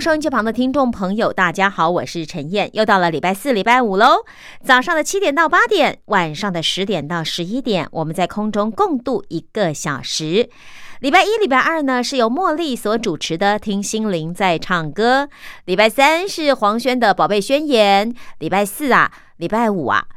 收音机旁的听众朋友，大家好，我是陈燕，又到了礼拜四、礼拜五喽。早上的七点到八点，晚上的十点到十一点，我们在空中共度一个小时。礼拜一、礼拜二呢，是由茉莉所主持的《听心灵在唱歌》；礼拜三是黄轩的《宝贝宣言》；礼拜四啊，礼拜五啊。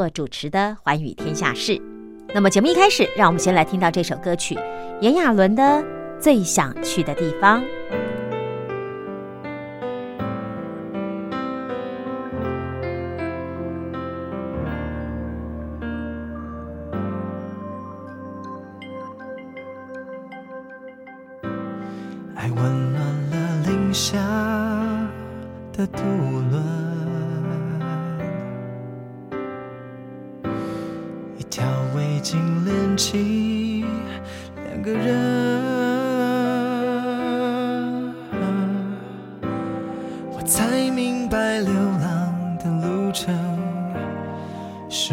做主持的《寰宇天下事》。那么节目一开始，让我们先来听到这首歌曲，炎亚纶的《最想去的地方》。爱温暖了零下。的渡轮，条围巾连起两个人，我才明白流浪的路程是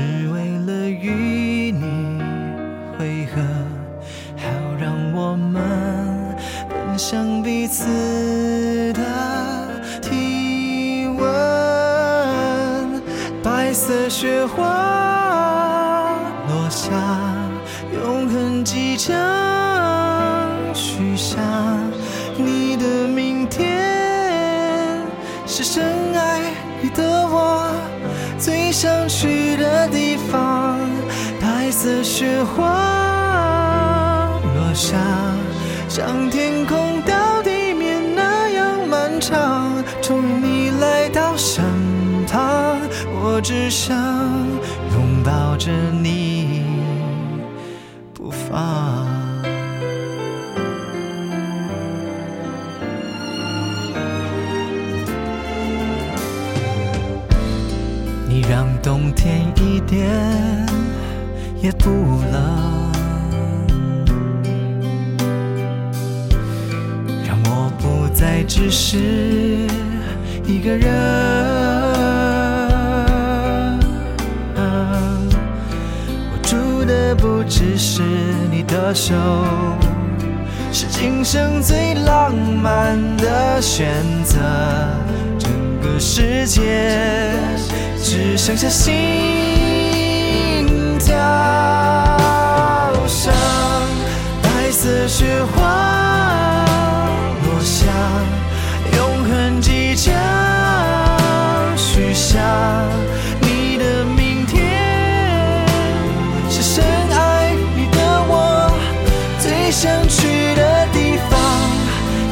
去的地方，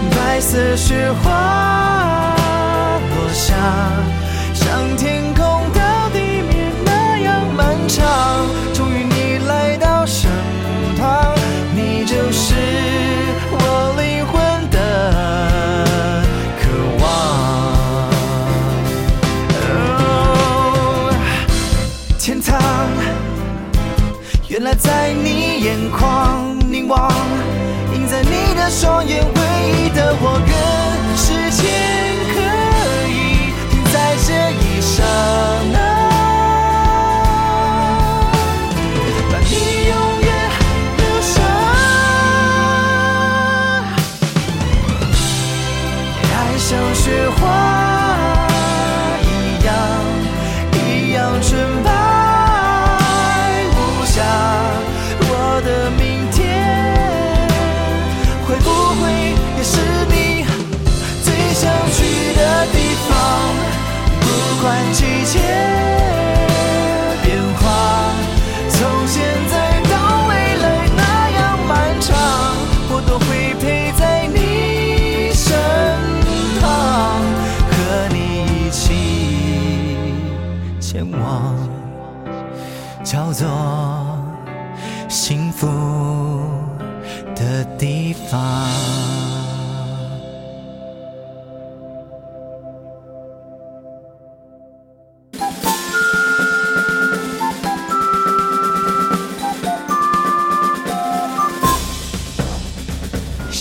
白色雪花落下，上天双眼，唯一的我愿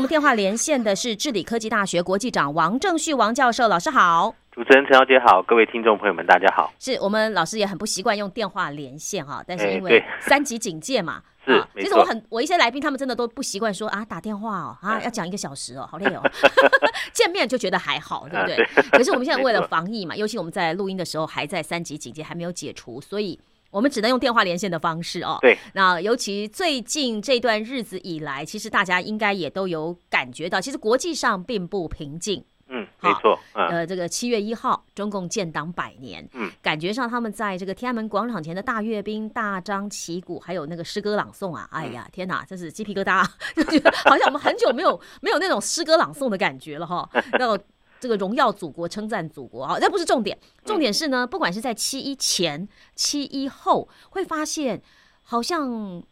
我们电话连线的是治理科技大学国际长王正旭王教授，老师好。主持人陈小姐好，各位听众朋友们大家好。是我们老师也很不习惯用电话连线哈，但是因为三级警戒嘛，是。其实我很我一些来宾他们真的都不习惯说啊打电话哦啊 要讲一个小时哦，好累哦。见面就觉得还好，对不对？可是我们现在为了防疫嘛，尤其我们在录音的时候还在三级警戒还没有解除，所以。我们只能用电话连线的方式哦。对，那尤其最近这段日子以来，其实大家应该也都有感觉到，其实国际上并不平静。嗯，没错。呃，这个七月一号，中共建党百年。嗯，感觉上他们在这个天安门广场前的大阅兵、大张旗鼓，还有那个诗歌朗诵啊，哎呀，天哪，真是鸡皮疙瘩，就觉得好像我们很久没有没有那种诗歌朗诵的感觉了哈。那这个荣耀祖国，称赞祖国啊，那不是重点，重点是呢，不管是在七一前、七一后，会发现好像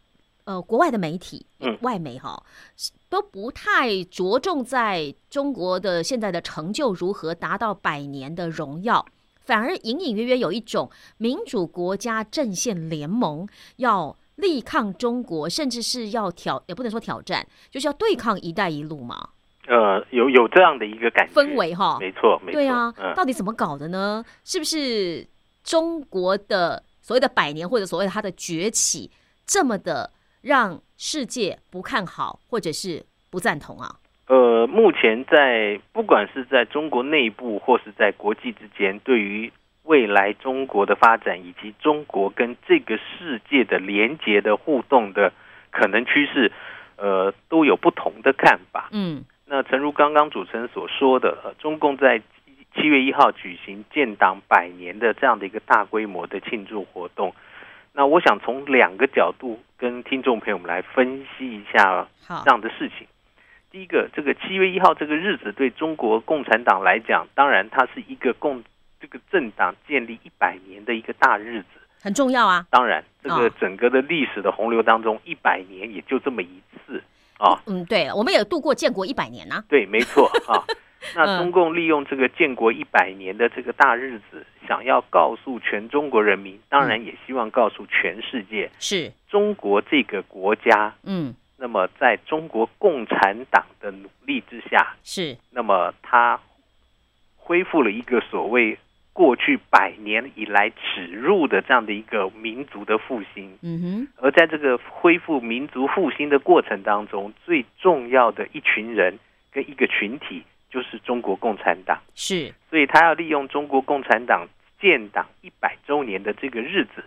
呃，国外的媒体，外媒哈，都不太着重在中国的现在的成就如何达到百年的荣耀，反而隐隐约约有一种民主国家阵线联盟要力抗中国，甚至是要挑，也不能说挑战，就是要对抗“一带一路”嘛。呃，有有这样的一个感觉氛围哈，没错，没错，对啊，到底怎么搞的呢？是不是中国的所谓的百年或者所谓的它的崛起，这么的让世界不看好或者是不赞同啊？呃，目前在不管是在中国内部或是在国际之间，对于未来中国的发展以及中国跟这个世界的连接的互动的可能趋势，呃，都有不同的看法。嗯。那诚如刚刚主持人所说的，呃，中共在七月一号举行建党百年的这样的一个大规模的庆祝活动。那我想从两个角度跟听众朋友们来分析一下这样的事情。第一个，这个七月一号这个日子对中国共产党来讲，当然它是一个共这个政党建立一百年的一个大日子，很重要啊。当然，这个整个的历史的洪流当中，一百年也就这么一次。啊，嗯，对，我们也度过建国一百年呢。对，没错啊。那中共利用这个建国一百年的这个大日子，想要告诉全中国人民，当然也希望告诉全世界，是中国这个国家。嗯，那么在中国共产党的努力之下，是，那么他恢复了一个所谓。过去百年以来耻辱的这样的一个民族的复兴，嗯哼，而在这个恢复民族复兴的过程当中，最重要的一群人跟一个群体就是中国共产党，是，所以他要利用中国共产党建党一百周年的这个日子，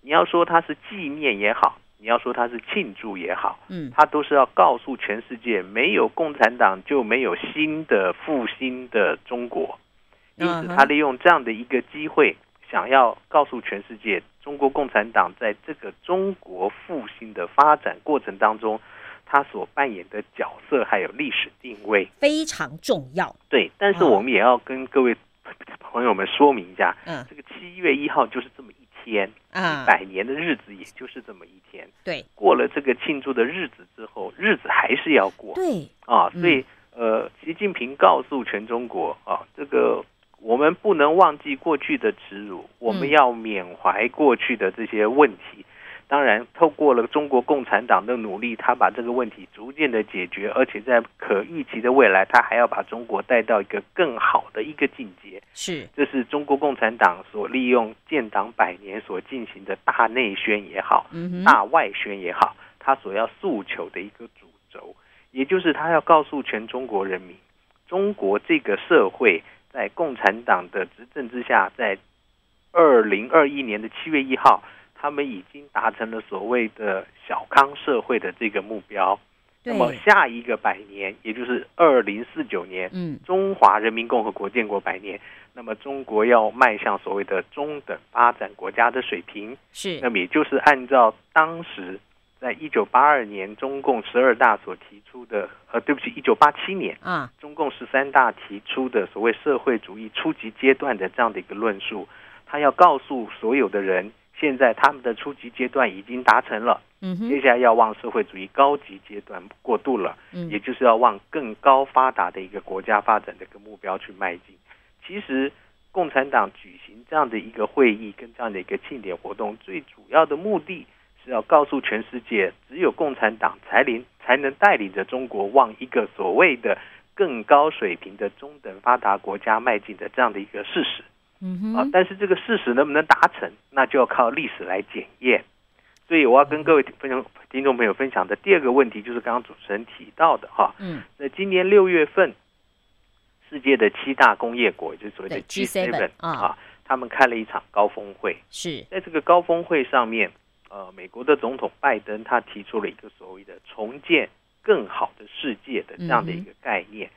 你要说他是纪念也好，你要说他是庆祝也好，嗯，他都是要告诉全世界，没有共产党就没有新的复兴的中国。因此，他利用这样的一个机会，想要告诉全世界，中国共产党在这个中国复兴的发展过程当中，他所扮演的角色还有历史定位非常重要。对，但是我们也要跟各位朋友们说明一下，嗯，这个七月一号就是这么一天，啊，百年的日子也就是这么一天。对，过了这个庆祝的日子之后，日子还是要过。对，啊，所以呃，习近平告诉全中国啊，这个。我们不能忘记过去的耻辱，我们要缅怀过去的这些问题。当然，透过了中国共产党的努力，他把这个问题逐渐的解决，而且在可预期的未来，他还要把中国带到一个更好的一个境界。是，这是中国共产党所利用建党百年所进行的大内宣也好，嗯，大外宣也好，他所要诉求的一个主轴，也就是他要告诉全中国人民，中国这个社会在共产党的执政之下，在二零二一年的七月一号，他们已经达成了所谓的小康社会的这个目标。那么，下一个百年，也就是二零四九年，嗯，中华人民共和国建国百年，那么中国要迈向所谓的中等发展国家的水平。是那，么也就是按照当时在一九八二年中共十二大所提出的，呃，对不起，一九八七年嗯，中共十三大提出的所谓社会主义初级阶段的这样的一个论述，他要告诉所有的人，现在他们的初级阶段已经达成了，嗯哼，接下来要往社会主义高级阶段过渡了。嗯也就是要往更高发达的一个国家发展的一个目标去迈进。其实，共产党举行这样的一个会议跟这样的一个庆典活动，最主要的目的是要告诉全世界，只有共产党才领才能带领着中国往一个所谓的更高水平的中等发达国家迈进的这样的一个事实。啊嗯哼，，但是这个事实能不能达成，那就要靠历史来检验。所以我要跟各位分享听众朋友分享的第二个问题，就是刚刚主持人提到的哈，嗯，那今年六月份，世界的七大工业国，也就是所谓的对 G7 G7 啊啊，他们开了一场高峰会。是，在这个高峰会上面，呃，美国的总统拜登他提出了一个所谓的重建更好的世界的这样的一个概念，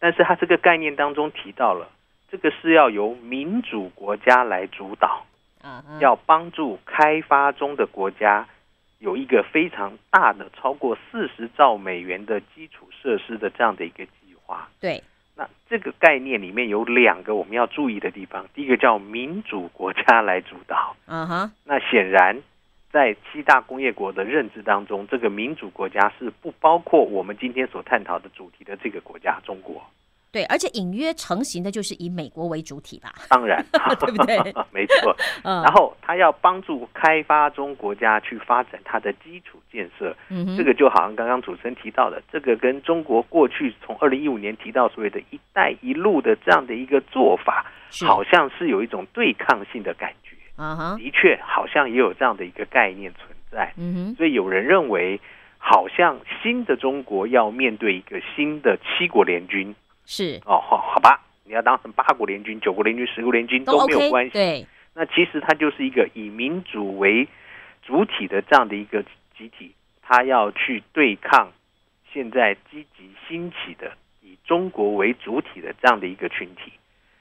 但是他这个概念当中提到了，这个是要由民主国家来主导，啊，要帮助开发中的国家有一个非常大的超过四十兆美元的基础设施的这样的一个计划。对，那这个概念里面有两个我们要注意的地方，第一个叫民主国家来主导。嗯哈，那显然，在七大工业国的认知当中，这个民主国家是不包括我们今天所探讨的主题的这个国家——中国。对，而且隐约成型的就是以美国为主体吧，当然，对不对？没错。嗯，然后，他要帮助开发中国家去发展它的基础建设。嗯哼，这个就好像刚刚主持人提到的，这个跟中国过去从二零一五年提到所谓的一带一路的这样的一个做法，好像是有一种对抗性的感觉。啊哈，的确，好像也有这样的一个概念存在。嗯哼，所以有人认为，好像新的中国要面对一个新的七国联军是哦，好，好吧，你要当成八国联军、九国联军、十国联军都都没有关系。对，那其实它就是一个以民主为主体的这样的一个集体，它要去对抗现在积极兴起的以中国为主体的这样的一个群体。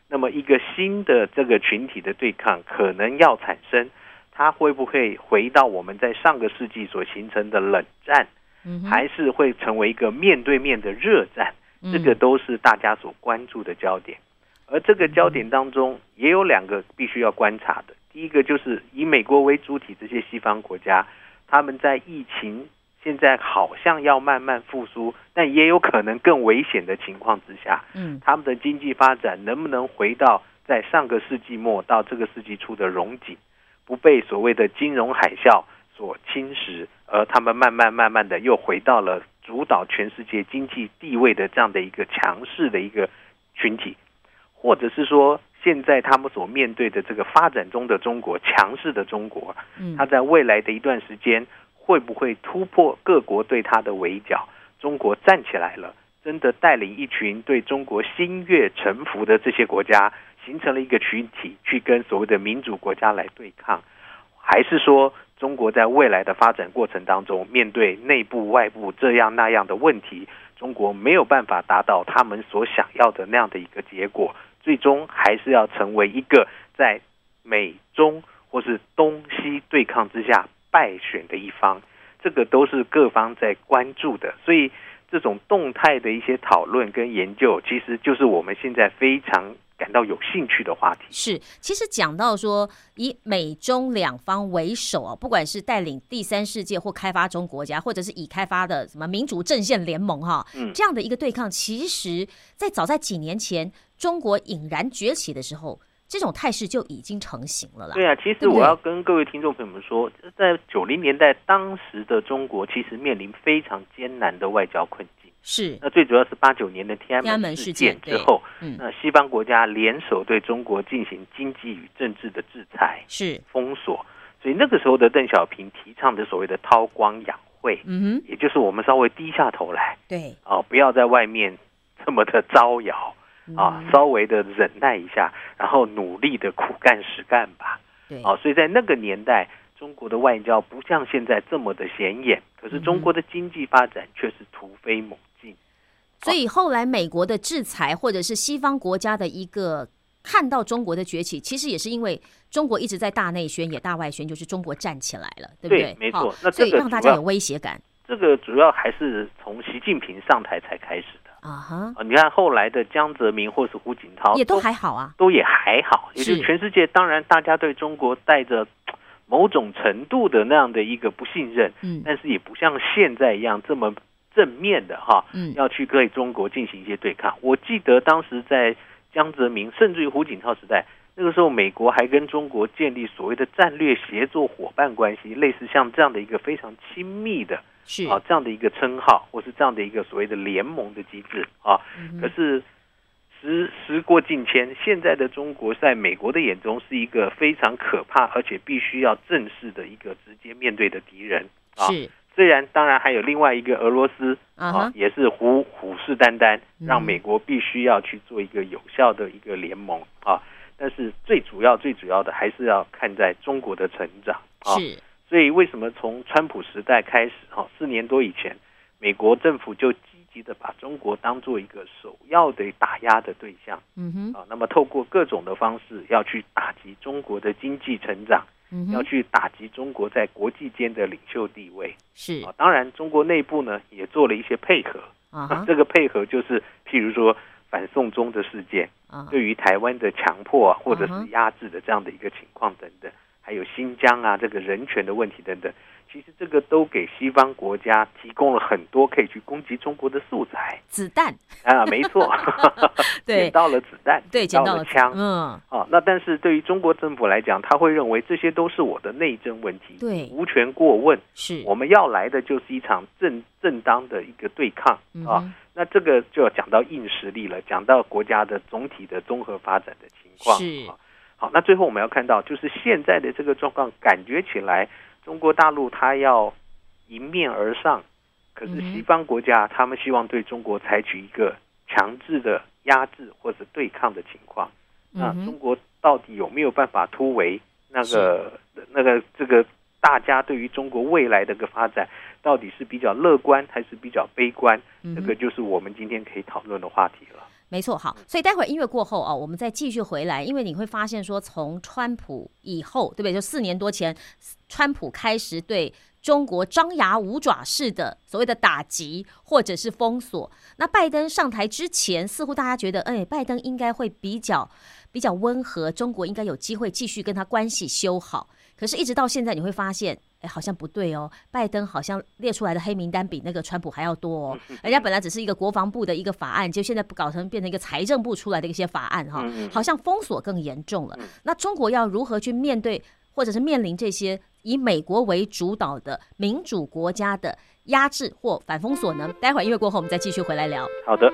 那么，一个新的这个群体的对抗可能要产生，它会不会回到我们在上个世纪所形成的冷战，嗯，还是会成为一个面对面的热战？嗯这个都是大家所关注的焦点。而这个焦点当中，也有两个必须要观察的。第一个就是以美国为主体这些西方国家，他们在疫情现在好像要慢慢复苏，但也有可能更危险的情况之下，嗯。他们的经济发展能不能回到在上个世纪末到这个世纪初的荣景，不被所谓的金融海啸所侵蚀，而他们慢慢慢慢的又回到了主导全世界经济地位的这样的一个强势的一个群体，或者是说现在他们所面对的这个发展中的中国、强势的中国，嗯，它在未来的一段时间会不会突破各国对他的围剿？中国站起来了，真的带领一群对中国心悦诚服的这些国家，形成了一个群体，去跟所谓的民主国家来对抗，还是说中国在未来的发展过程当中，面对内部、外部这样那样的问题，中国没有办法达到他们所想要的那样的一个结果，最终还是要成为一个在美中或是东西对抗之下败选的一方，这个都是各方在关注的，所以这种动态的一些讨论跟研究，其实就是我们现在非常感到有兴趣的话题。是，其实讲到说以美中两方为首啊，不管是带领第三世界或开发中国家，或者是已开发的什么民主阵线联盟哈、嗯这样的一个对抗，其实在早在几年前中国引燃崛起的时候。这种态势就已经成型了啦。对啊，其实我要跟各位听众朋友们说，在九零年代，当时的中国其实面临非常艰难的外交困境。是，那最主要是八九年的天天安门事件之后，嗯，那西方国家联手对中国进行经济与政治的制裁、是，封锁，所以那个时候的邓小平提倡的所谓的韬光养晦，嗯哼，也就是我们稍微低下头来对，啊，不要在外面这么的招摇啊，嗯稍微的忍耐一下，然后努力的苦干实干吧。对，啊，所以在那个年代，中国的外交不像现在这么的显眼，可是中国的经济发展却是突飞猛进。所以后来美国的制裁，或者是西方国家的一个看到中国的崛起，其实也是因为中国一直在大内宣也大外宣，就是中国站起来了，对不对？没错那这个所以让大家有威胁感。这个主要还是从习近平上台才开始。的啊哈，啊。你看后来的江泽民或是胡锦涛，也都还好啊，都也还好，也就全世界当然大家对中国带着某种程度的那样的一个不信任，嗯但是也不像现在一样这么正面的哈，嗯，要去对中国进行一些对抗。我记得当时在江泽民甚至于胡锦涛时代，那个时候美国还跟中国建立所谓的战略协作伙伴关系，类似像这样的一个非常亲密的是，啊这样的一个称号，或是这样的一个所谓的联盟的机制啊。嗯可是时时过境迁，现在的中国在美国的眼中是一个非常可怕，而且必须要正视的一个直接面对的敌人啊。是，虽然当然还有另外一个俄罗斯啊也是虎虎视眈眈，嗯让美国必须要去做一个有效的一个联盟啊。但是最主要、最主要的还是要看在中国的成长啊。是，所以为什么从川普时代开始，哈，四年多以前，美国政府就积极的把中国当做一个首要的打压的对象嗯哼，啊。那么透过各种的方式，要去打击中国的经济成长，要去打击中国在国际间的领袖地位是啊。当然，中国内部呢也做了一些配合，啊哈 这个配合就是譬如说反送中的事件，啊，对于台湾的强迫啊，或者是压制的这样的一个情况等等，还有新疆啊这个人权的问题等等，其实这个都给西方国家提供了很多可以去攻击中国的素材。子弹，啊，没错，对。捡到了子弹，对，捡到了枪。嗯，啊。那但是对于中国政府来讲，他会认为这些都是我的内政问题，对。无权过问。是，我们要来的就是一场正正当的一个对抗啊。那这个就要讲到硬实力了，讲到国家的总体的综合发展的情况。是啊好，那最后我们要看到，就是现在的这个状况，感觉起来中国大陆它要迎面而上，可是西方国家他们希望对中国采取一个强制的压制或者对抗的情况。那中国到底有没有办法突围？那个那个这个大家对于中国未来的个发展，到底是比较乐观还是比较悲观？嗯这个就是我们今天可以讨论的话题了。没错，好，所以待会儿音乐过后啊，我们再继续回来，因为你会发现说，从川普以后，对不对？就四年多前，川普开始对中国张牙舞爪式的所谓的打击或者是封锁。那拜登上台之前，似乎大家觉得，哎，拜登应该会比较比较温和，中国应该有机会继续跟他关系修好。可是一直到现在你会发现哎好像不对哦拜登好像列出来的黑名单比那个川普还要多哦人家本来只是一个国防部的一个法案就现在不搞成变成一个财政部出来的一些法案哈好像封锁更严重了那中国要如何去面对或者是面临这些以美国为主导的民主国家的压制或反封锁呢？待会儿音乐过后我们再继续回来聊。好的。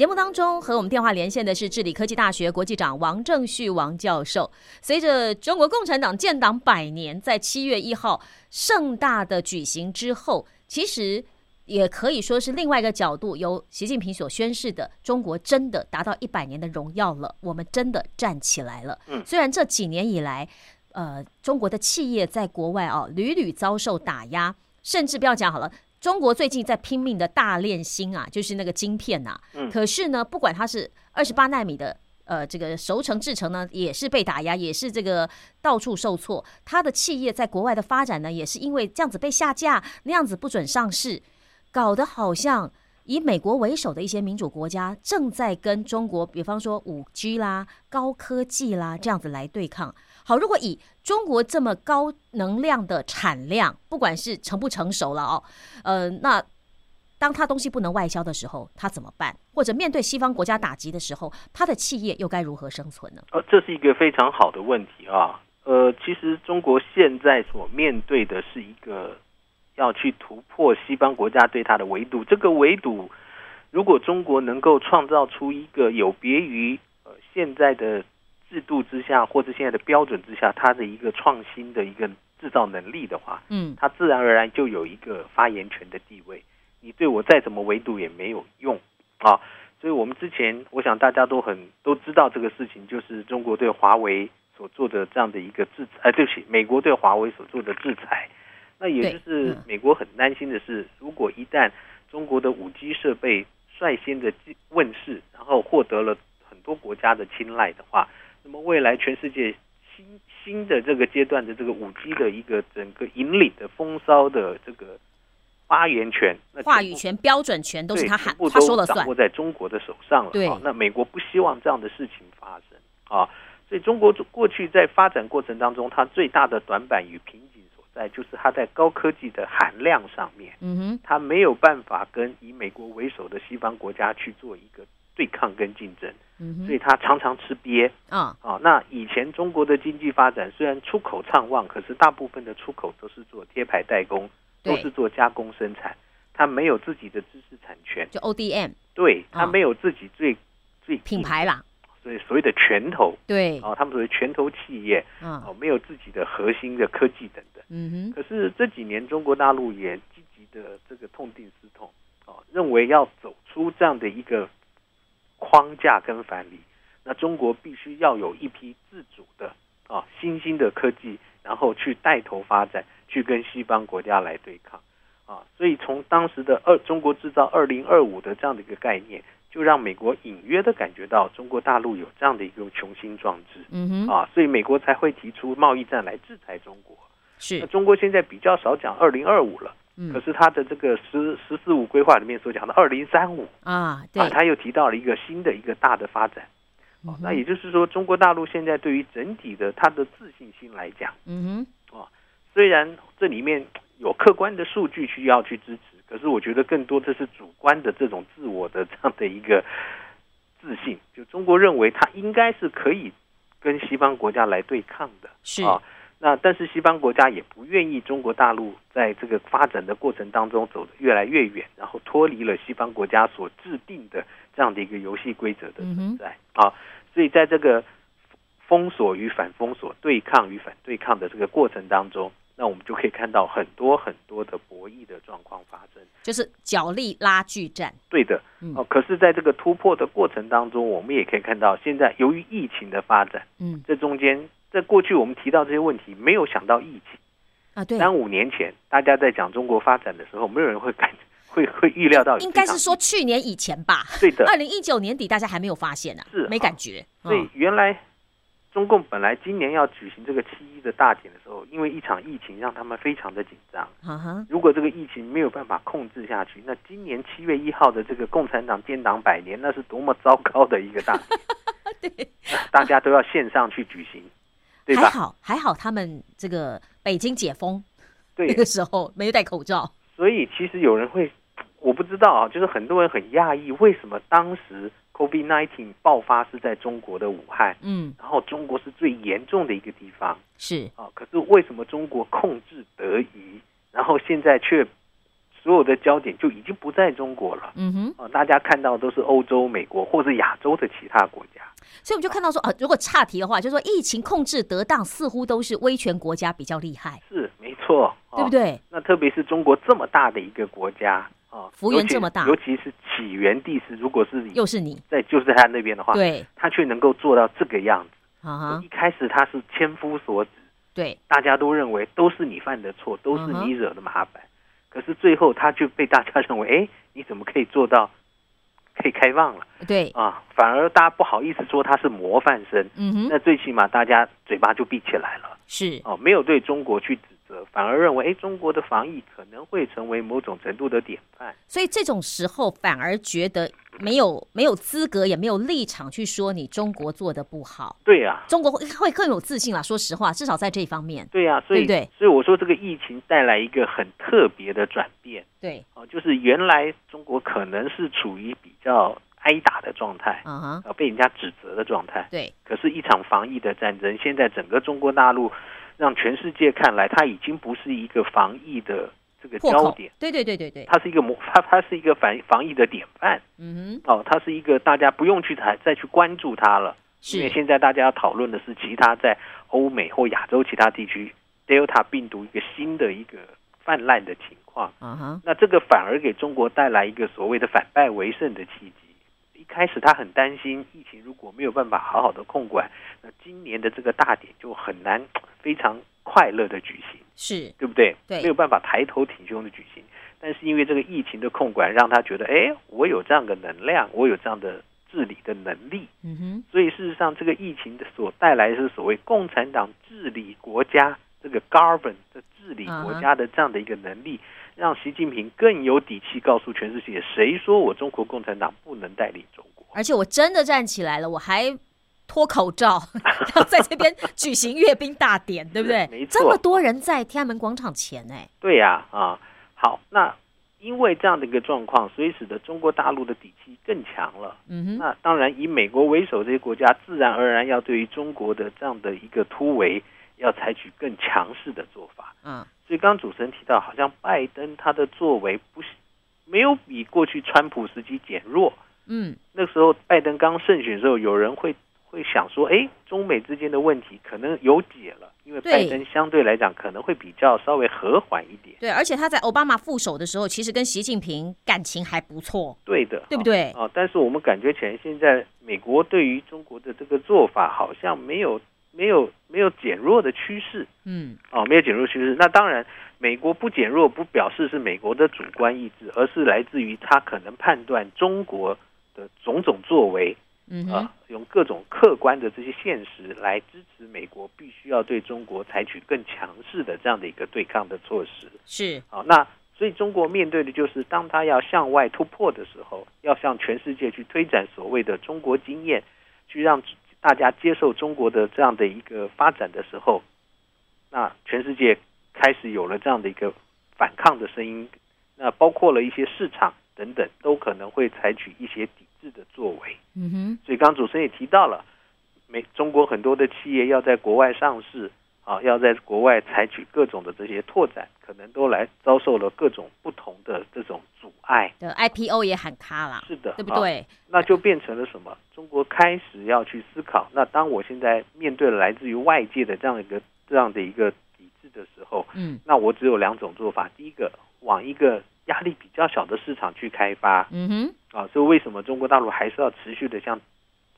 节目当中和我们电话连线的是治理科技大学国际长王正旭王教授。随着中国共产党建党百年在七月一号盛大的举行之后，其实也可以说是另外一个角度，由习近平所宣示的，中国真的达到一百年的荣耀了，我们真的站起来了。嗯虽然这几年以来，呃，中国的企业在国外啊屡屡遭受打压，甚至不要讲好了。中国最近在拼命的大炼芯啊，就是那个晶片呐、嗯可是呢，不管它是二十八纳米的，呃，这个熟成制成呢，也是被打压，也是这个到处受挫。它的企业在国外的发展呢，也是因为这样子被下架，那样子不准上市，搞得好像以美国为首的一些民主国家正在跟中国，比方说五 G 啦、高科技啦这样子来对抗。好，如果以中国这么高能量的产量，不管是成不成熟了哦，呃，那当他东西不能外销的时候，他怎么办？或者面对西方国家打击的时候，他的企业又该如何生存呢？呃，这是一个非常好的问题啊。呃，其实中国现在所面对的是一个要去突破西方国家对它的围堵。这个围堵，如果中国能够创造出一个有别于呃现在的制度之下，或是现在的标准之下，它的一个创新的一个制造能力的话，嗯它自然而然就有一个发言权的地位。你对我再怎么围堵也没有用啊。所以我们之前，我想大家都很都知道这个事情，就是中国对华为所做的这样的一个制裁，呃，对不起，美国对华为所做的制裁。那也就是美国很担心的是，如果一旦中国的五 G 设备率先的问世，然后获得了很多国家的青睐的话，那么未来全世界新新的这个阶段的这个五 G 的一个整个引领的风骚的这个发言权，话语权、标准权都是对他喊他说了算握。在中国的手上了。对啊那美国不希望这样的事情发生啊，所以中国过去在发展过程当中，它最大的短板与瓶颈所在，就是它在高科技的含量上面，嗯哼，它没有办法跟以美国为首的西方国家去做一个对抗跟竞争，嗯，所以它常常吃瘪。啊，啊，那以前中国的经济发展虽然出口畅旺，可是大部分的出口都是做贴牌代工，都是做加工生产，它没有自己的知识产权，就 ODM 对，啊。它没有自己最、最品牌啦，所以所谓的拳头。对，啊，他们所谓拳头企业嗯哦，没有自己的核心的科技等等。嗯哼，可是这几年中国大陆也积极的这个痛定思痛，哦，认为要走出这样的一个框架跟藩篱，那中国必须要有一批自主的啊新兴的科技，然后去带头发展，去跟西方国家来对抗啊。所以从当时的二中国制造二零二五的这样的一个概念，就让美国隐约的感觉到中国大陆有这样的一个雄心壮志嗯哼，啊，所以美国才会提出贸易战来制裁中国。那是，中国现在比较少讲二零二五了，嗯可是他的这个“十十四五”规划里面所讲的二零三五啊，对啊，，他又提到了一个新的一个大的发展。哦，那也就是说，中国大陆现在对于整体的它的自信心来讲，嗯虽然这里面有客观的数据需要去支持，可是我觉得更多这是主观的这种自我的这样的一个自信。就中国认为它应该是可以跟西方国家来对抗的。是啊，那但是西方国家也不愿意中国大陆在这个发展的过程当中走得越来越远，然后脱离了西方国家所制定的这样的一个游戏规则的嗯存在、啊。所以在这个封锁与反封锁、对抗与反对抗的这个过程当中，那我们就可以看到很多很多的博弈的状况发生。就是角力拉锯战，对的，嗯。哦，可是在这个突破的过程当中，我们也可以看到，现在由于疫情的发展，嗯。这中间在过去我们提到这些问题，没有想到疫情。啊，对，三五年前，大家在讲中国发展的时候，没有人会感 会会预料到应该是说去年以前吧，对的。二零一九年底大家还没有发现呢、是啊。没感觉，所以嗯原来中共本来今年要举行这个七一的大典的时候，因为一场疫情让他们非常的紧张。如果这个疫情没有办法控制下去，那今年七月一号的这个共产党建党百年，那是多么糟糕的一个大典！对，大家都要线上去举行，对吧？还好还好，他们这个北京解封对。那，个时候没有戴口罩，所以其实有人会，我不知道啊，就是很多人很讶异，为什么当时 COVID-19 爆发是在中国的武汉，嗯，然后中国是最严重的一个地方。是，啊，可是为什么中国控制得宜，然后现在却所有的焦点就已经不在中国了。嗯哼，啊，大家看到都是欧洲、美国或者亚洲的其他国家。所以我们就看到说，啊，如果岔题的话，就是说疫情控制得当，似乎都是威权国家比较厉害，是没错，哦？对不对？那特别是中国这么大的一个国家啊，幅员这么大尤其是起源地是如果是以又是你，在就是在他那边的话，对，他却能够做到这个样子。啊哈一，开始他是千夫所指，对，大家都认为都是你犯的错，都是你惹的麻烦。可是最后他就被大家认为，哎，你怎么可以做到 可以开放了对，啊？反而大家不好意思说他是模范生。嗯哼，那最起码大家嘴巴就闭起来了是，哦，没有对中国去指责，反而认为，哎，中国的防疫可能会成为某种程度的典范。所以这种时候反而觉得没有没有资格，也没有立场去说你中国做的不好，对呀、中国会会更有自信啦。说实话，至少在这一方面，对呀、所以对所以我说这个疫情带来一个很特别的转变。对，哦，就是原来中国可能是处于比较挨打的状态，啊被人家指责的状态。对，可是，一场防疫的战争，现在整个中国大陆让全世界看来，它已经不是一个防疫的这个焦点，，对对对对对，它是一个模，它它是一个防防疫的典范。嗯哦，它是一个大家不用去再再去关注它了，因为现在大家要讨论的是其他在欧美或亚洲其他地区 Delta 病毒一个新的一个泛滥的情况。啊哈，那这个反而给中国带来一个所谓的反败为胜的契机。一开始他很担心疫情如果没有办法好好的控管，那今年的这个大典就很难非常快乐的举行，是，对不对？对没有办法抬头挺胸的举行。但是因为这个疫情的控管，让他觉得，哎，我有这样的能量，我有这样的治理的能力，嗯哼，所以事实上，这个疫情的所带来的是所谓共产党治理国家这个 govern 的治理国家的这样的一个能力，让习近平更有底气告诉全世界，谁说我中国共产党不能带领中国？而且我真的站起来了，我还脱口罩，然后在这边举行阅兵大典，对不对？没错这么多人在天安门广场前，哎，对呀、啊，好，那因为这样的一个状况，所以使得中国大陆的底气更强了。嗯哼，那当然，以美国为首这些国家，自然而然要对于中国的这样的一个突围，要采取更强势的做法。嗯，所以刚刚主持人提到，好像拜登他的作为不是没有比过去川普时期减弱。嗯，那时候拜登刚胜选的时候，有人会会想说，哎，中美之间的问题可能有解了，因为拜登相对来讲可能会比较稍微和缓一点。对，而且他在奥巴马副手的时候，其实跟习近平感情还不错，对的，对不对？啊，但是我们感觉起来，现在美国对于中国的这个做法，好像没有没有没有减弱的趋势。嗯，哦，没有减弱趋势。那当然，美国不减弱不表示是美国的主观意志，而是来自于他可能判断中国的种种作为嗯，啊，用各种客观的这些现实来支持美国必须要对中国采取更强势的这样的一个对抗的措施。是，好，那所以中国面对的就是，当他要向外突破的时候，要向全世界去推展所谓的中国经验，去让大家接受中国的这样的一个发展的时候，那全世界开始有了这样的一个反抗的声音，那包括了一些市场等等，都可能会采取一些抵制的作为。嗯哼，所以刚刚主持人也提到了，美中国很多的企业要在国外上市啊，要在国外采取各种的这些拓展，可能都来遭受了各种不同的这种阻碍。的 IPO 也喊卡了，是的，啊？对不对？那就变成了什么？中国开始要去思考，那当我现在面对了来自于外界的这样一个这样的一个抵制的时候，嗯那我只有两种做法。第一个，往一个压力比较小的市场去开发，嗯哼，啊，所以为什么中国大陆还是要持续的向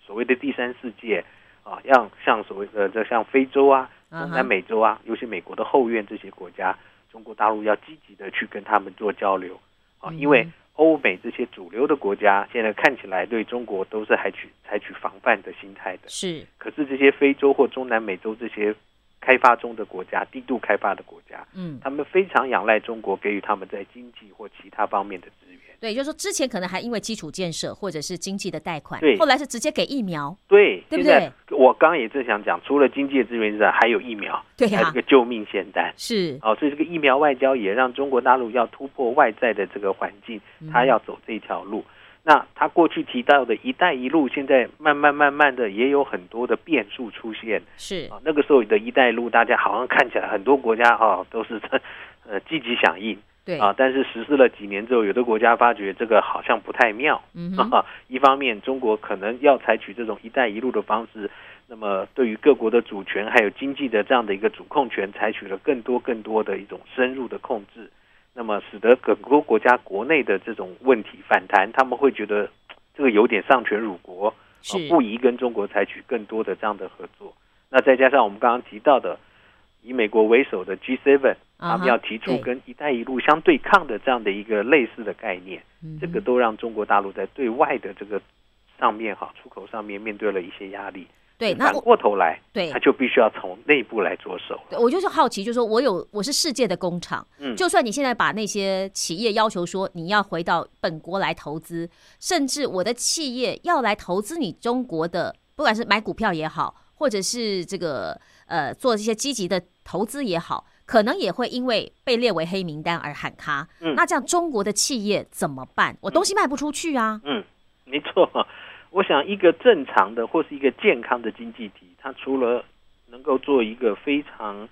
所谓的第三世界啊，让像所谓的这像非洲啊、嗯中南美洲啊，尤其美国的后院这些国家，中国大陆要积极的去跟他们做交流。啊，嗯因为欧美这些主流的国家现在看起来对中国都是采取采取防范的心态的，是，可是这些非洲或中南美洲这些开发中的国家、低度开发的国家，嗯，他们非常仰赖中国给予他们在经济或其他方面的资源。对，就是说之前可能还因为基础建设或者是经济的贷款对，后来是直接给疫苗，对，对不对我刚刚也正想讲，除了经济的资源之外，还有疫苗，对呀还有这个救命仙丹。是，哦，所以这个疫苗外交也让中国大陆要突破外在的这个环境，嗯他要走这条路。那他过去提到的一带一路，现在慢慢慢慢的也有很多的变数出现。是，啊。那个时候的一带一路，大家好像看起来很多国家啊都是 呃积极响应。对。啊，但是实施了几年之后，有的国家发觉这个好像不太妙。嗯，啊，一方面中国可能要采取这种“一带一路”的方式，那么对于各国的主权还有经济的这样的一个主控权，采取了更多更多的一种深入的控制，那么使得很多国家国内的这种问题反弹，他们会觉得这个有点丧权辱国，是啊，不宜跟中国采取更多的这样的合作。那再加上我们刚刚提到的，以美国为首的 G7，啊哈他们要提出跟“一带一路”相对抗的这样的一个类似的概念。这个都让中国大陆在对外的这个上面哈出口上面面对了一些压力。反对那我过头来，对他就必须要从内部来着手。对我就是好奇，就是说我有我是世界的工厂，嗯就算你现在把那些企业要求说你要回到本国来投资，甚至我的企业要来投资你中国的，不管是买股票也好，或者是这个呃做这些积极的投资也好，可能也会因为被列为黑名单而喊卡。嗯那这样中国的企业怎么办？我东西卖不出去啊。嗯，没错。我想，一个正常的或是一个健康的经济体，它除了能够做一个非常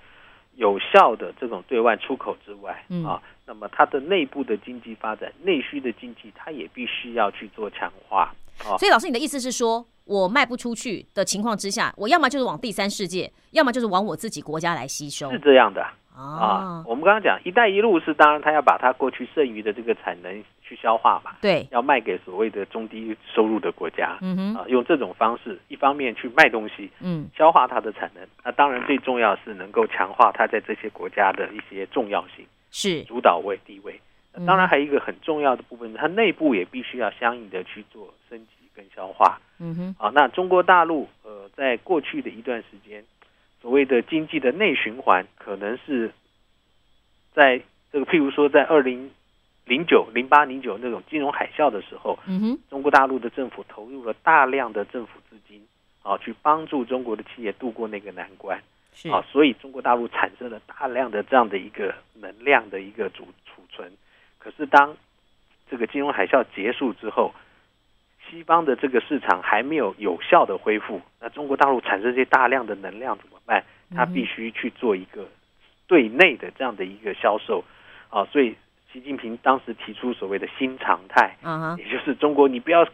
有效的这种对外出口之外，嗯啊，那么它的内部的经济发展、内需的经济，它也必须要去做强化。啊，所以老师，你的意思是说，我卖不出去的情况之下，我要么就是往第三世界，要么就是往我自己国家来吸收是这样的。啊啊，。我们刚刚讲“一带一路”是当然，他要把他过去剩余的这个产能去消化嘛，对，要卖给所谓的中低收入的国家。嗯哼，啊，用这种方式，一方面去卖东西，嗯，消化它的产能。那当然最重要是能够强化它在这些国家的一些重要性、是，主导位地位。当然还有一个很重要的部分，它内部也必须要相应的去做升级跟消化。嗯哼，啊，那中国大陆呃，在过去的一段时间，所谓的经济的内循环，可能是在这个譬如说在二零零九、零八、零九那种金融海啸的时候，中国大陆的政府投入了大量的政府资金啊，去帮助中国的企业度过那个难关。是，啊，所以中国大陆产生了大量的这样的一个能量的一个储储存。可是当这个金融海啸结束之后，西方的这个市场还没有有效的恢复，那中国大陆产生这些大量的能量怎么办？它必须去做一个对内的这样的一个销售。啊，所以习近平当时提出所谓的新常态，也就是中国，你不要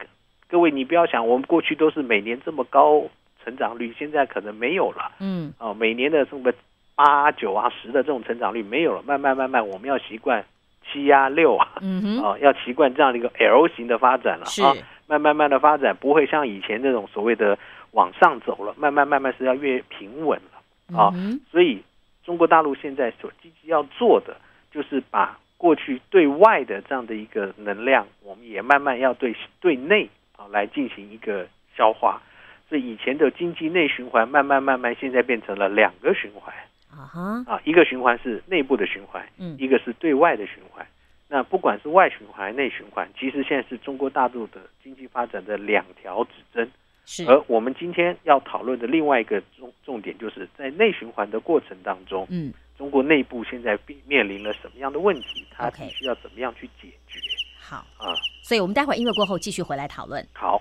各位，你不要想我们过去都是每年这么高成长率，现在可能没有了。嗯，啊，每年的什么八九啊十的这种成长率没有了，慢慢慢慢我们要习惯七啊六啊。嗯哼，啊，要习惯这样的一个 L 型的发展了，啊，慢慢慢的发展，不会像以前这种所谓的往上走了，慢慢慢慢是要越平稳了啊。所以中国大陆现在所积极要做的，就是把过去对外的这样的一个能量，我们也慢慢要对对内啊来进行一个消化。所以以前的经济内循环，慢慢慢慢现在变成了两个循环啊哈，啊，一个循环是内部的循环，嗯一个是对外的循环。那不管是外循环、内循环，其实现在是中国大陆的经济发展的两条指针。是，而我们今天要讨论的另外一个重重点，就是在内循环的过程当中，嗯，中国内部现在面面临了什么样的问题？它须要怎么样去解决好，啊？所以我们待会儿音乐过后继续回来讨论。好，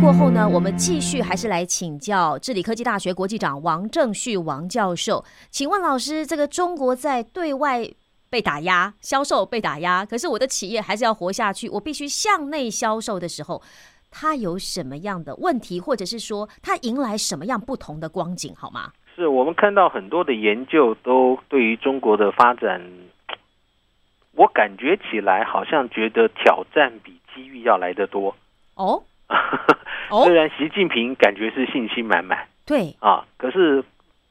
过后呢，我们继续还是来请教治理科技大学国际长王正旭王教授。请问老师，这个中国在对外被打压，销售被打压，可是我的企业还是要活下去，我必须向内销售的时候，它有什么样的问题，或者是说它迎来什么样不同的光景，好吗？是我们看到很多的研究都对于中国的发展，我感觉起来好像觉得挑战比机遇要来得多。哦哦 虽，然习近平感觉是信心满满对，啊，可是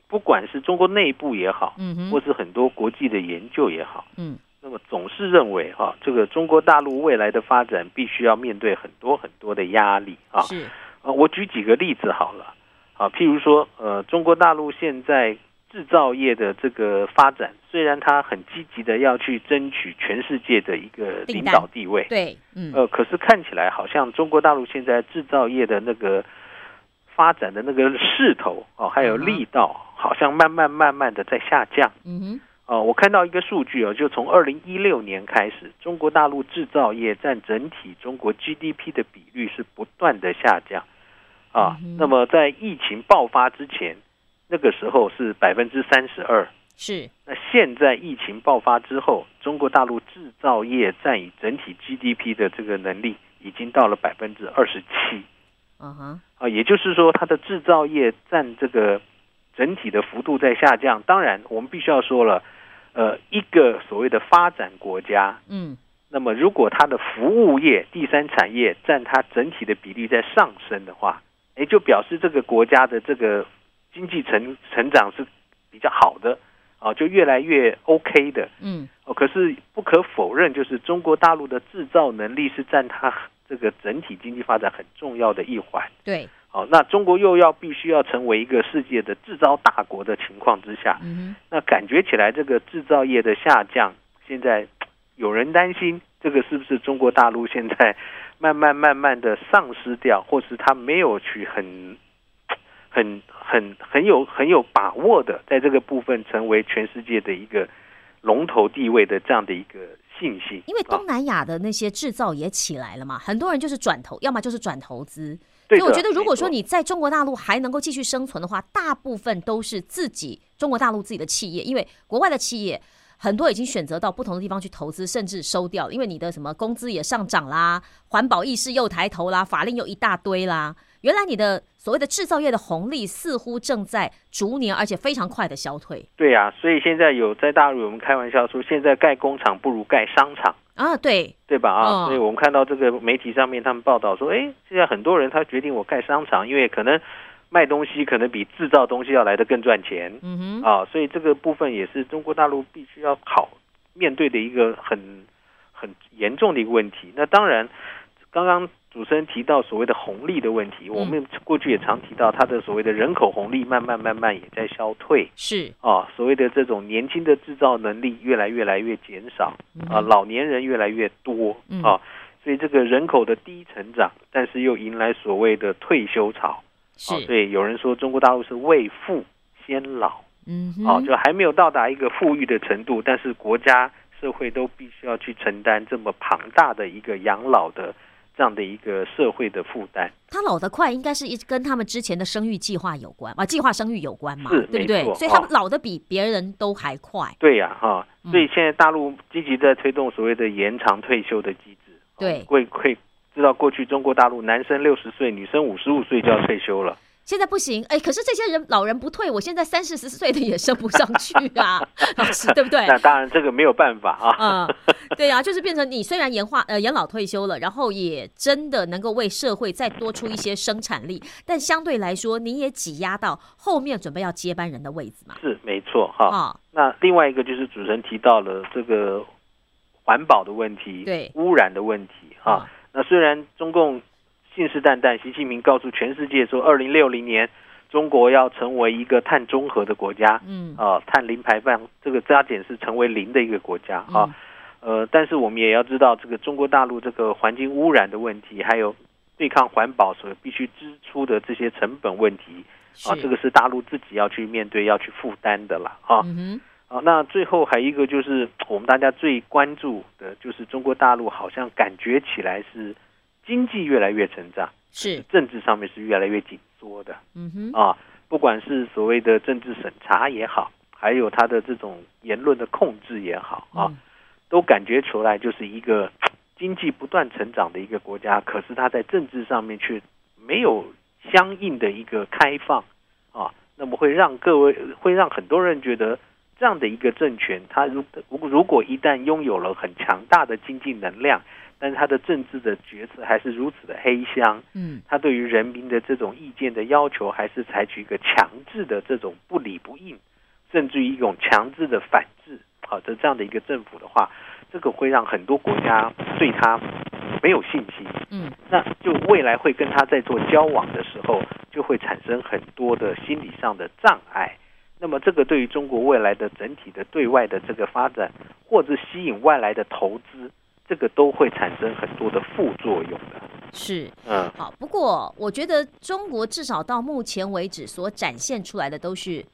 不管是中国内部也好，嗯哼，或是很多国际的研究也好，嗯。那么总是认为哈、这个中国大陆未来的发展必须要面对很多很多的压力啊。是，啊，我举几个例子好了。啊，譬如说，呃，中国大陆现在制造业的这个发展，虽然它很积极的要去争取全世界的一个领导地位，对，嗯。呃，可是看起来好像中国大陆现在制造业的那个发展的那个势头哦，还有力道，好像慢慢慢慢的在下降。嗯哼，哦，我看到一个数据哦，就从二零一六年开始，中国大陆制造业占整体中国 GDP 的比率是不断的下降。啊。嗯那么在疫情爆发之前，那个时候是百分之三十二。是，那现在疫情爆发之后，中国大陆制造业占以整体 GDP 的这个能力已经到了百分之二十七嗯哼，啊，也就是说，它的制造业占这个整体的幅度在下降。当然，我们必须要说了，呃，一个所谓的发展国家，嗯那么如果它的服务业、第三产业占它整体的比例在上升的话，也就表示这个国家的这个经济成成长是比较好的啊，就越来越 OK 的。嗯哦，可是不可否认，就是中国大陆的制造能力是占它这个整体经济发展很重要的一环。对，好、那中国又要必须要成为一个世界的制造大国的情况之下，嗯那感觉起来这个制造业的下降，现在有人担心这个是不是中国大陆现在慢慢慢慢的丧失掉，或是它没有去很很很很有很有把握的在这个部分成为全世界的一个龙头地位的这样的一个信心。因为啊东南亚的那些制造也起来了嘛，很多人就是转投，要么就是转投资。所以我觉得，如果说你在中国大陆还能够继续生存的话，大部分都是自己中国大陆自己的企业，因为国外的企业很多已经选择到不同的地方去投资，甚至收掉了，因为你的什么工资也上涨啦，环保意识又抬头啦，法令又一大堆啦。原来你的所谓的制造业的红利似乎正在逐年而且非常快的消退对呀、所以现在有在大陆我们开玩笑说，现在盖工厂不如盖商场。啊！对，对吧？啊，嗯所以我们看到这个媒体上面他们报道说，哎，现在很多人他决定我盖商场，因为可能卖东西可能比制造东西要来的更赚钱嗯哼，啊，所以这个部分也是中国大陆必须要考面对的一个很很严重的一个问题。那当然，刚刚主持人提到所谓的红利的问题，我们过去也常提到它的所谓的人口红利慢慢慢慢也在消退。是，啊，所谓的这种年轻的制造能力越来越来越减少啊，老年人越来越多嗯。啊，所以这个人口的低成长，但是又迎来所谓的退休潮是。啊，，所以有人说中国大陆是未富先老嗯啊，就还没有到达一个富裕的程度，但是国家社会都必须要去承担这么庞大的一个养老的这样的一个社会的负担。他老得快，应该是一跟他们之前的生育计划有关啊，计划生育有关嘛，对不对所以他老得比别人都还快。对呀、哈，嗯所以现在大陆积极在推动所谓的延长退休的机制。哦对会会知道过去中国大陆男生六十岁，女生五十五岁就要退休了。现在不行，哎，可是这些人老人不退，我现在三四十岁的也升不上去啊，老师对不对？那当然这个没有办法啊。嗯，对啊，就是变成你虽然延化呃延老退休了，然后也真的能够为社会再多出一些生产力，但相对来说你也挤压到后面准备要接班人的位置嘛。是没错哈。啊、那另外一个就是主持人提到了这个环保的问题，对污染的问题哈。啊那虽然中共信誓旦旦，习近平告诉全世界说，二零六零年中国要成为一个碳中和的国家，嗯。啊，碳零排放这个加减是成为零的一个国家。啊。嗯呃，但是我们也要知道，这个中国大陆这个环境污染的问题，还有对抗环保所必须支出的这些成本问题。啊，这个是大陆自己要去面对、要去负担的了啊。嗯啊，那最后还有一个就是我们大家最关注的，就是中国大陆好像感觉起来是经济越来越成长，是。政治上面是越来越紧缩的。嗯哼，啊。不管是所谓的政治审查也好，还有他的这种言论的控制也好啊，嗯。都感觉出来就是一个经济不断成长的一个国家，可是他在政治上面却没有相应的一个开放啊，那么会让各位会让很多人觉得这样的一个政权，它如如如果一旦拥有了很强大的经济能量，但是他的政治的决策还是如此的黑箱，嗯他对于人民的这种意见的要求，还是采取一个强制的这种不理不应，甚至于一种强制的反制，好的这样的一个政府的话，这个会让很多国家对他没有信心。嗯那就未来会跟他在做交往的时候，就会产生很多的心理上的障碍。那么这个对于中国未来的整体的对外的这个发展，或者吸引外来的投资，这个都会产生很多的副作用的。是。嗯，好，不过我觉得中国至少到目前为止所展现出来的都是，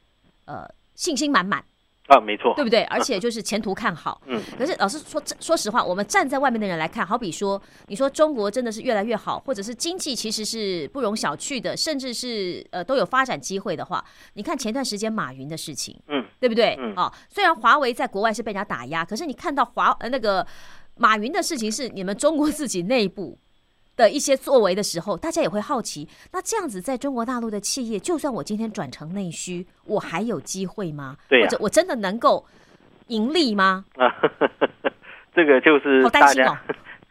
呃，信心满满，啊，没错，对不对？而且就是前途看好。嗯，可是老师说，说实话，我们站在外面的人来看，好比说，你说中国真的是越来越好，或者是经济其实是不容小觑的，甚至是呃都有发展机会的话，你看前段时间马云的事情，嗯，对不对？嗯啊，虽然华为在国外是被人家打压，可是你看到华呃那个马云的事情是你们中国自己内部。的一些作为的时候，大家也会好奇，那这样子在中国大陆的企业，就算我今天转成内需，我还有机会吗？对呀或者我真的能够盈利吗？啊，这个就是好担心大家哦。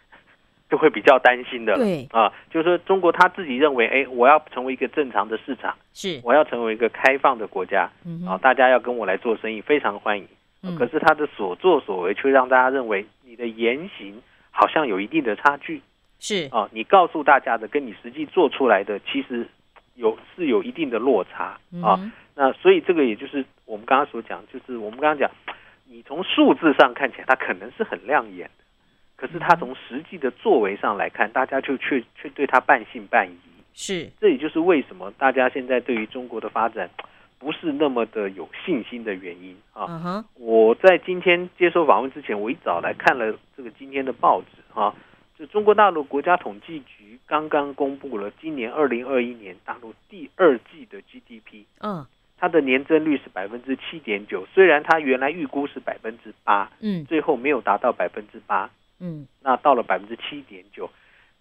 就会比较担心的。对啊，就是说中国他自己认为，哎，我要成为一个正常的市场，是，我要成为一个开放的国家，啊，嗯啊，大家要跟我来做生意，非常欢迎。嗯可是他的所作所为却让大家认为你的言行好像有一定的差距是，啊，你告诉大家的跟你实际做出来的其实有是有一定的落差啊。嗯那所以这个也就是我们刚刚所讲，就是我们刚刚讲，你从数字上看起来它可能是很亮眼的，可是它从实际的作为上来看，大家就却却对它半信半疑。是，这也就是为什么大家现在对于中国的发展不是那么的有信心的原因啊。我在今天接受访问之前，我一早来看了这个今天的报纸啊，就中国大陆国家统计局刚刚公布了今年二零二一年大陆第二季的 GDP，嗯。它的年增率是百分之七点九，虽然它原来预估是百分之八，嗯。最后没有达到百分之八，嗯，那到了百分之七点九，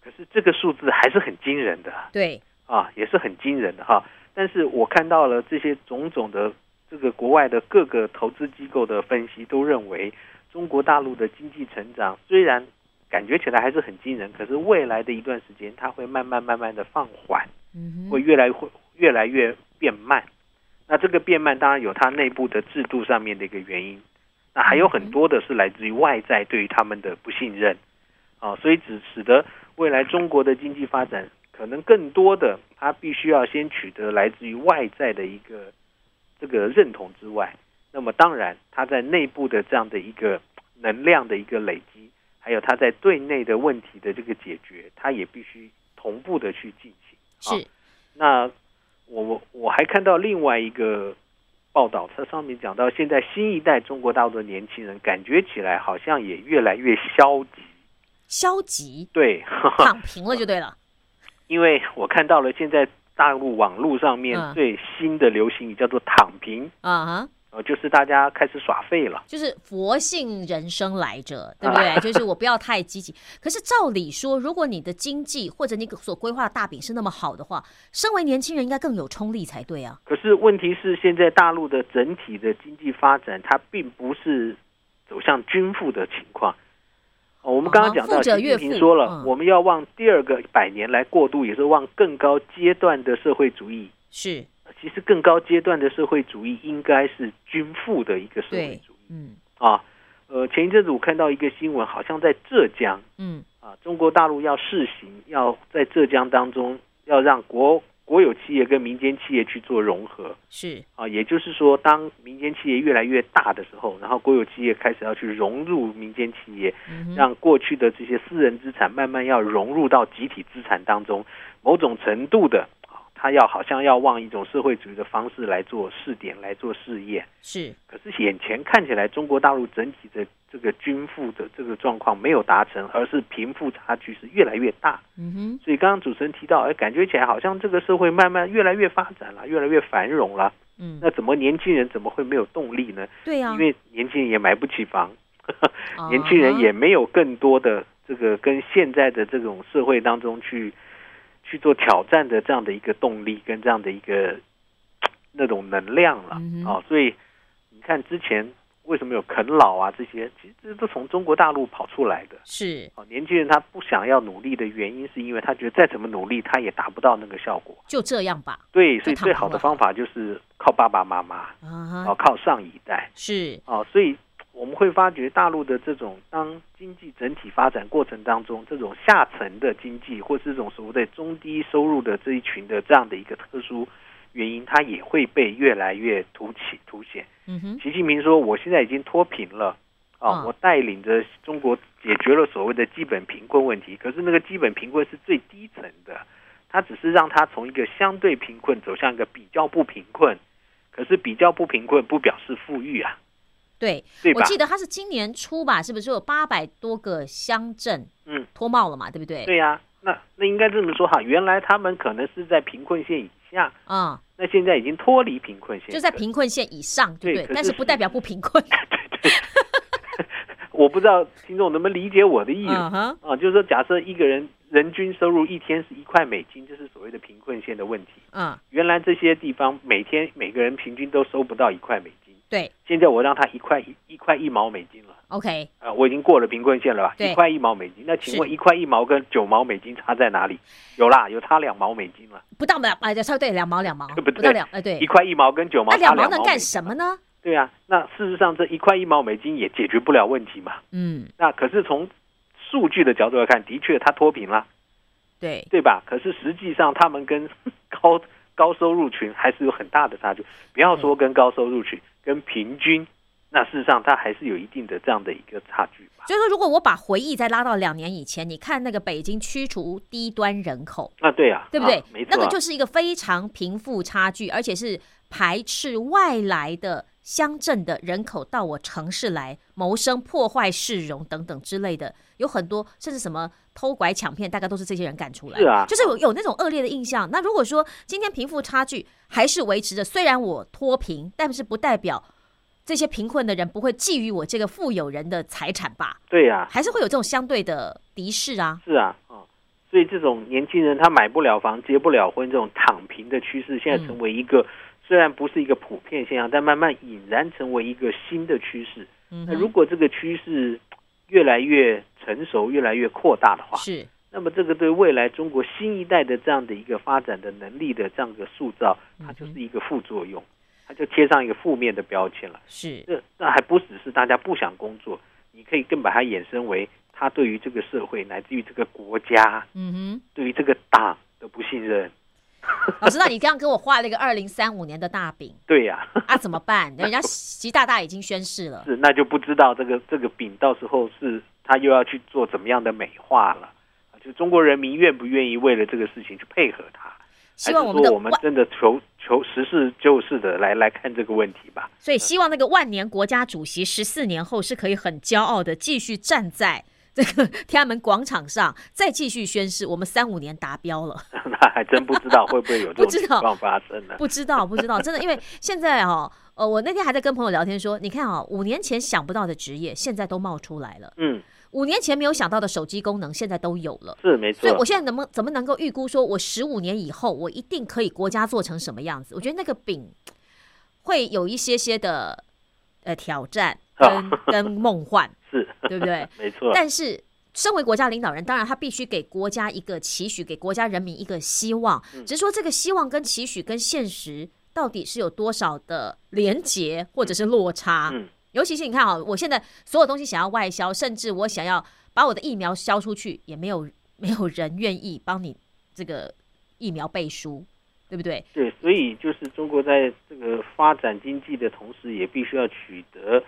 可是这个数字还是很惊人的。对，啊，也是很惊人的哈。但是我看到了这些种种的这个国外的各个投资机构的分析，都认为中国大陆的经济成长虽然感觉起来还是很惊人，可是未来的一段时间它会慢慢慢慢的放缓，嗯，会越来会越来越变慢。那这个变慢当然有它内部的制度上面的一个原因，那还有很多的是来自于外在对于他们的不信任啊，所以只使得未来中国的经济发展可能更多的他必须要先取得来自于外在的一个这个认同之外，那么当然他在内部的这样的一个能量的一个累积，还有他在对内的问题的这个解决，他也必须同步的去进行。啊是，那我我我还看到另外一个报道，它上面讲到，现在新一代中国大陆的年轻人感觉起来好像也越来越消极消极，对，躺平了就对了。因为我看到了现在大陆网络上面嗯最新的流行语叫做“躺平啊哈，”，呃，就是大家开始耍废了。就是佛性人生来着，对不对？就是我不要太积极。可是照理说，如果你的经济或者你所规划的大饼是那么好的话，身为年轻人应该更有冲力才对啊。可是问题是，现在大陆的整体的经济发展，它并不是走向均富的情况。哦，我们刚刚讲到，习近平说了，嗯我们要往第二个百年来过渡，也是往更高阶段的社会主义。是其实更高阶段的社会主义应该是均富的一个社会主义，嗯啊。呃，前一阵子我看到一个新闻，好像在浙江嗯啊，中国大陆要试行，要在浙江当中要让国国有企业跟民间企业去做融合。是啊，也就是说，当民间企业越来越大的时候，然后国有企业开始要去融入民间企业，嗯让过去的这些私人资产慢慢要融入到集体资产当中，某种程度的，啊他要好像要往一种社会主义的方式来做试点，来做试验。是可是眼前看起来，中国大陆整体的这个均富的这个状况没有达成，而是贫富差距是越来越大。嗯哼所以刚刚主持人提到，哎，感觉起来好像这个社会慢慢越来越发展了，越来越繁荣了。嗯那怎么年轻人怎么会没有动力呢？对呀、因为年轻人也买不起房，啊 年轻人也没有更多的这个跟现在的这种社会当中去去做挑战的这样的一个动力跟这样的一个那种能量了嗯啊、所以你看之前为什么有啃老啊这些，其实这都从中国大陆跑出来的。是哦，年轻人他不想要努力的原因，是因为他觉得再怎么努力，他也达不到那个效果。就这样吧对，所以最好的方法就是靠爸爸妈妈，啊哦，靠上一代。是啊，所以我们会发觉大陆的这种当经济整体发展过程当中，这种下层的经济或是这种所谓的中低收入的这一群的这样的一个特殊原因，它也会被越来越凸起凸显。嗯哼习近平说：“我现在已经脱贫了。”啊，嗯我带领着中国解决了所谓的基本贫困问题。可是那个基本贫困是最低层的，它只是让它从一个相对贫困走向一个比较不贫困。可是比较不贫困不表示富裕啊，对。对？我记得他是今年初吧，是不是有八百多个乡镇嗯，脱帽了嘛？对不对？对呀、那那应该这么说哈，原来他们可能是在贫困线以下，啊、那现在已经脱离贫困线，就在贫困线以上，对不对？对是但是不代表不贫困。对对 我不知道听众能不能理解我的意思、啊？就是说，假设一个人人均收入一天是一块美金，就是所谓的贫困线的问题。嗯，原来这些地方每天每个人平均都收不到一块美金，对现在我让他一块一一块一毛美金了。，OK，啊，我已经过了贫困线了吧？一块一毛美金，那请问一块一毛跟九毛美金差在哪里？有啦，有差两毛美金了。不到两哎，差对两毛两毛，对 不对到两哎对一。块一毛跟九毛那两毛能干什么呢？对啊，那事实上这一块一毛美金也解决不了问题嘛。嗯，那可是从数据的角度来看，的确它脱贫了，对，对吧？可是实际上他们跟 高高收入群还是有很大的差距。不要说跟高收入群，跟平均，那事实上它还是有一定的这样的一个差距吧。就是说，如果我把回忆再拉到两年以前，你看那个北京驱除低端人口，啊，对啊，对不对？啊没错啊、那个就是一个非常贫富差距，而且是排斥外来的乡镇的人口到我城市来谋生、破坏市容等等之类的，有很多甚至什么偷拐抢骗，大概都是这些人干出来。是啊就是有有那种恶劣的印象。那如果说今天贫富差距还是维持着，虽然我脱贫，但是不代表。这些贫困的人不会觊觎我这个富有人的财产吧？对呀、还是会有这种相对的敌视啊。是啊，哦，所以这种年轻人他买不了房、结不了婚，这种躺平的趋势，现在成为一个、虽然不是一个普遍现象，但慢慢引燃成为一个新的趋势。嗯那如果这个趋势越来越成熟、越来越扩大的话，是那么这个对未来中国新一代的这样的一个发展的能力的这样的塑造，它就是一个副作用，它就贴上一个负面的标签了。是，这那还不只是大家不想工作，你可以更把它衍生为他对于这个社会乃至于这个国家，嗯哼对于这个党的不信任。哼，老师，那你刚刚给我画了一个二零三五年的大饼对呀、啊，怎么办？人家习大大已经宣誓了，是那就不知道这个这个饼到时候是他又要去做怎么样的美化了。啊就中国人民愿不愿意为了这个事情去配合他？希望我们真的求求实事求是的来来看这个问题吧。所以希望那个万年国家主席十四年后是可以很骄傲的继续站在 这个天安门广场上再继续宣誓，我们三五年达标了。那还真不知道会不会有这种 情况发生呢？不知道，不知道，真的，因为现在哦，呃，我那天还在跟朋友聊天说，你看哦，五年前想不到的职业，现在都冒出来了；嗯，五年前没有想到的手机功能，现在都有了。是没错。所以，我现在能不怎么能够预估说，我十五年以后，我一定可以国家做成什么样子？我觉得那个饼会有一些些的呃挑战跟跟梦幻，是对不对？没错。但是，身为国家领导人，当然他必须给国家一个期许，给国家人民一个希望。嗯只是说，这个希望跟期许跟现实到底是有多少的连结或者是落差？嗯尤其是你看啊，我现在所有东西想要外销，甚至我想要把我的疫苗销出去，也没有没有人愿意帮你这个疫苗背书，对不对？对，所以就是中国在这个发展经济的同时，也必须要取得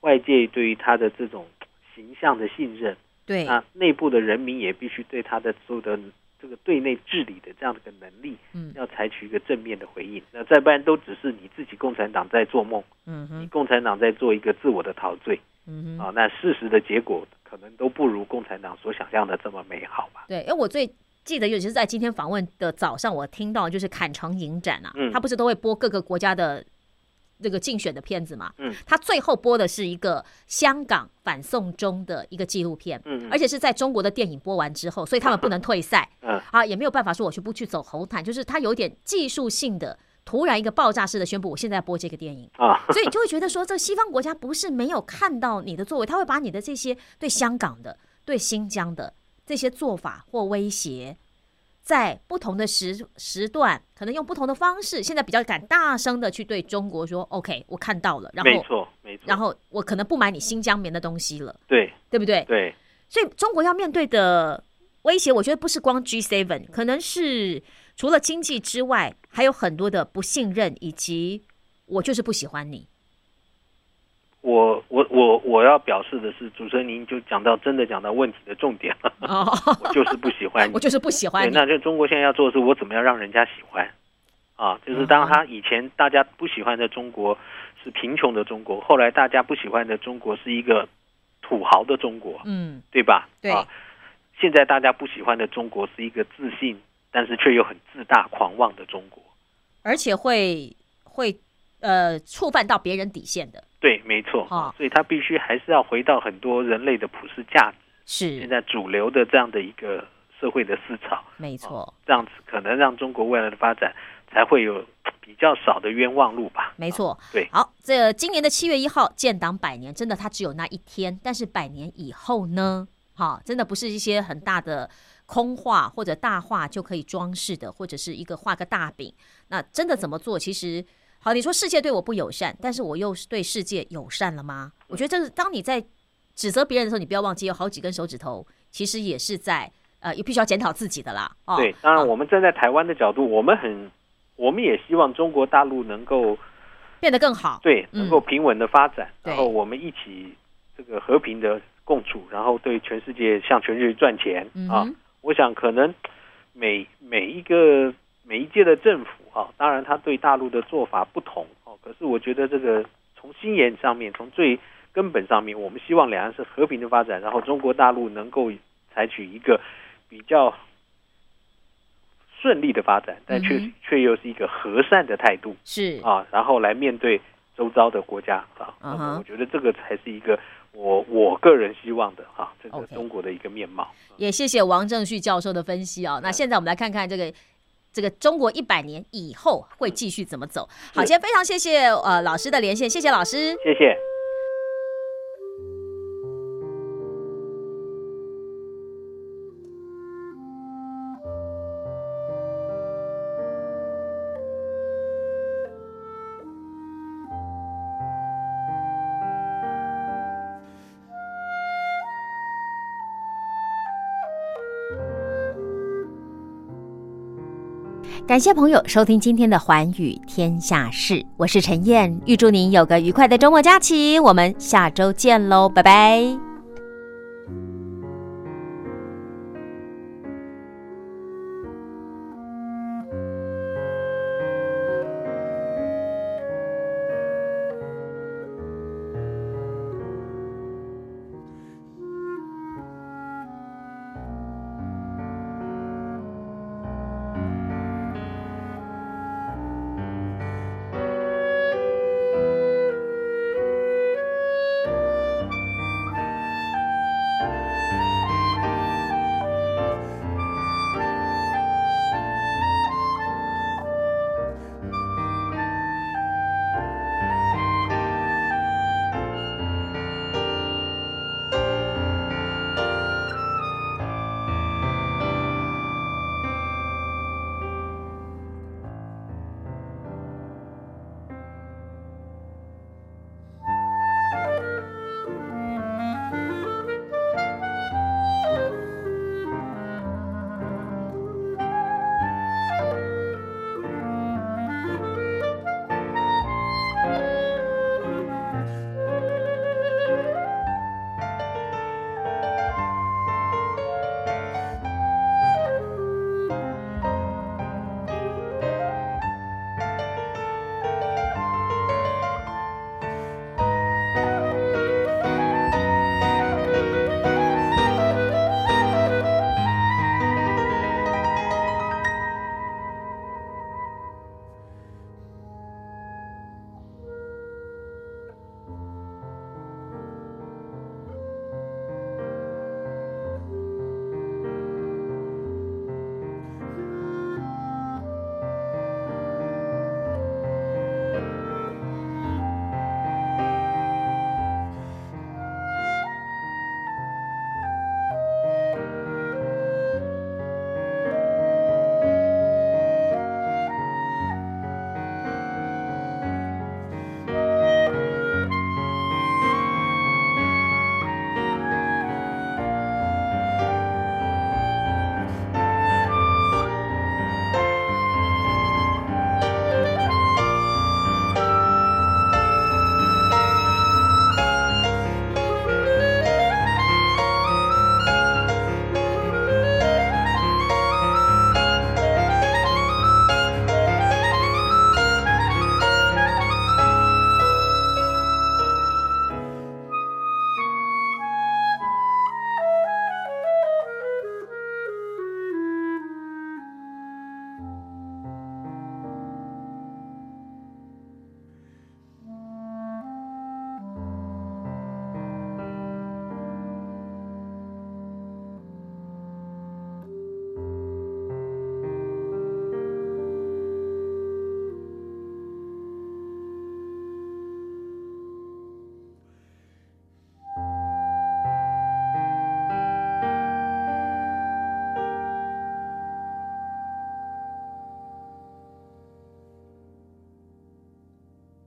外界对于他的这种形象的信任。对，那内部的人民也必须对他的所有的这个对内治理的这样的一个能力，嗯要采取一个正面的回应。那再不然都只是你自己共产党在做梦，嗯哼，共产党在做一个自我的陶醉嗯哼，啊。那事实的结果可能都不如共产党所想象的这么美好吧。对，因为我最记得，尤其是在今天访问的早上，我听到就是坎城影展啊，嗯他不是都会播各个国家的这个竞选的片子嘛？嗯，他最后播的是一个香港反送中的一个纪录片，嗯，而且是在中国的电影播完之后，所以他们不能退赛，嗯啊，也没有办法说我去不去走红毯，就是他有点技术性的。突然一个爆炸式的宣布，我现在播这个电影，啊，所以你就会觉得说，这西方国家不是没有看到你的作为，他会把你的这些对香港的、对新疆的这些做法或威胁，在不同的时时段，可能用不同的方式，现在比较敢大声的去对中国说：“OK，我看到了，然后没错，没错。然后我可能不买你新疆棉的东西了，对对不对？”对，所以中国要面对的威胁，我觉得不是光 G7，可能是除了经济之外，还有很多的不信任，以及我就是不喜欢你。我我我我要表示的是，主持人您就讲到真的讲到问题的重点了，哦，我就是不喜欢你 我。就是不喜欢，你。那就中国现在要做的是，我怎么样让人家喜欢啊？就是当他以前大家不喜欢的中国是贫穷的中国，后来大家不喜欢的中国是一个土豪的中国，嗯，对吧？对啊，现在大家不喜欢的中国是一个自信，但是却又很自大狂妄的中国。而且会会呃触犯到别人底线的，对，没错啊所以他必须还是要回到很多人类的普世价值，是现在主流的这样的一个社会的思潮。没错，这样子可能让中国未来的发展才会有比较少的冤枉路吧。没错。对好，这今年的七月一号建党百年，真的它只有那一天，但是百年以后呢？好，真的不是一些很大的空话或者大话就可以装饰的，或者是一个画个大饼。那真的怎么做？其实，好，你说世界对我不友善，但是我又是对世界友善了吗？我觉得这是当你在指责别人的时候，你不要忘记有好几根手指头，其实也是在呃，也必须要检讨自己的啦。哦，对，当然哦我们站在台湾的角度，我们很，我们也希望中国大陆能够变得更好。对嗯能够平稳的发展，对然后我们一起这个和平的共处，然后对全世界向全世界赚钱啊。我想可能每每一个每一届的政府啊，当然他对大陆的做法不同哦，可是我觉得这个从心眼上面，从最根本上面，我们希望两岸是和平的发展，然后中国大陆能够采取一个比较顺利的发展，但却、嗯却又是一个和善的态度是。啊，然后来面对周遭的国家啊。我觉得这个才是一个我我个人希望的啊，这个中国的一个面貌。也谢谢王正旭教授的分析啊、那现在我们来看看这个这个中国一百年以后会继续怎么走。好，今天非常谢谢呃老师的连线，谢谢老师。谢谢。感谢朋友收听今天的《寰宇天下事》，我是陈燕，预祝您有个愉快的周末假期，我们下周见喽，拜拜。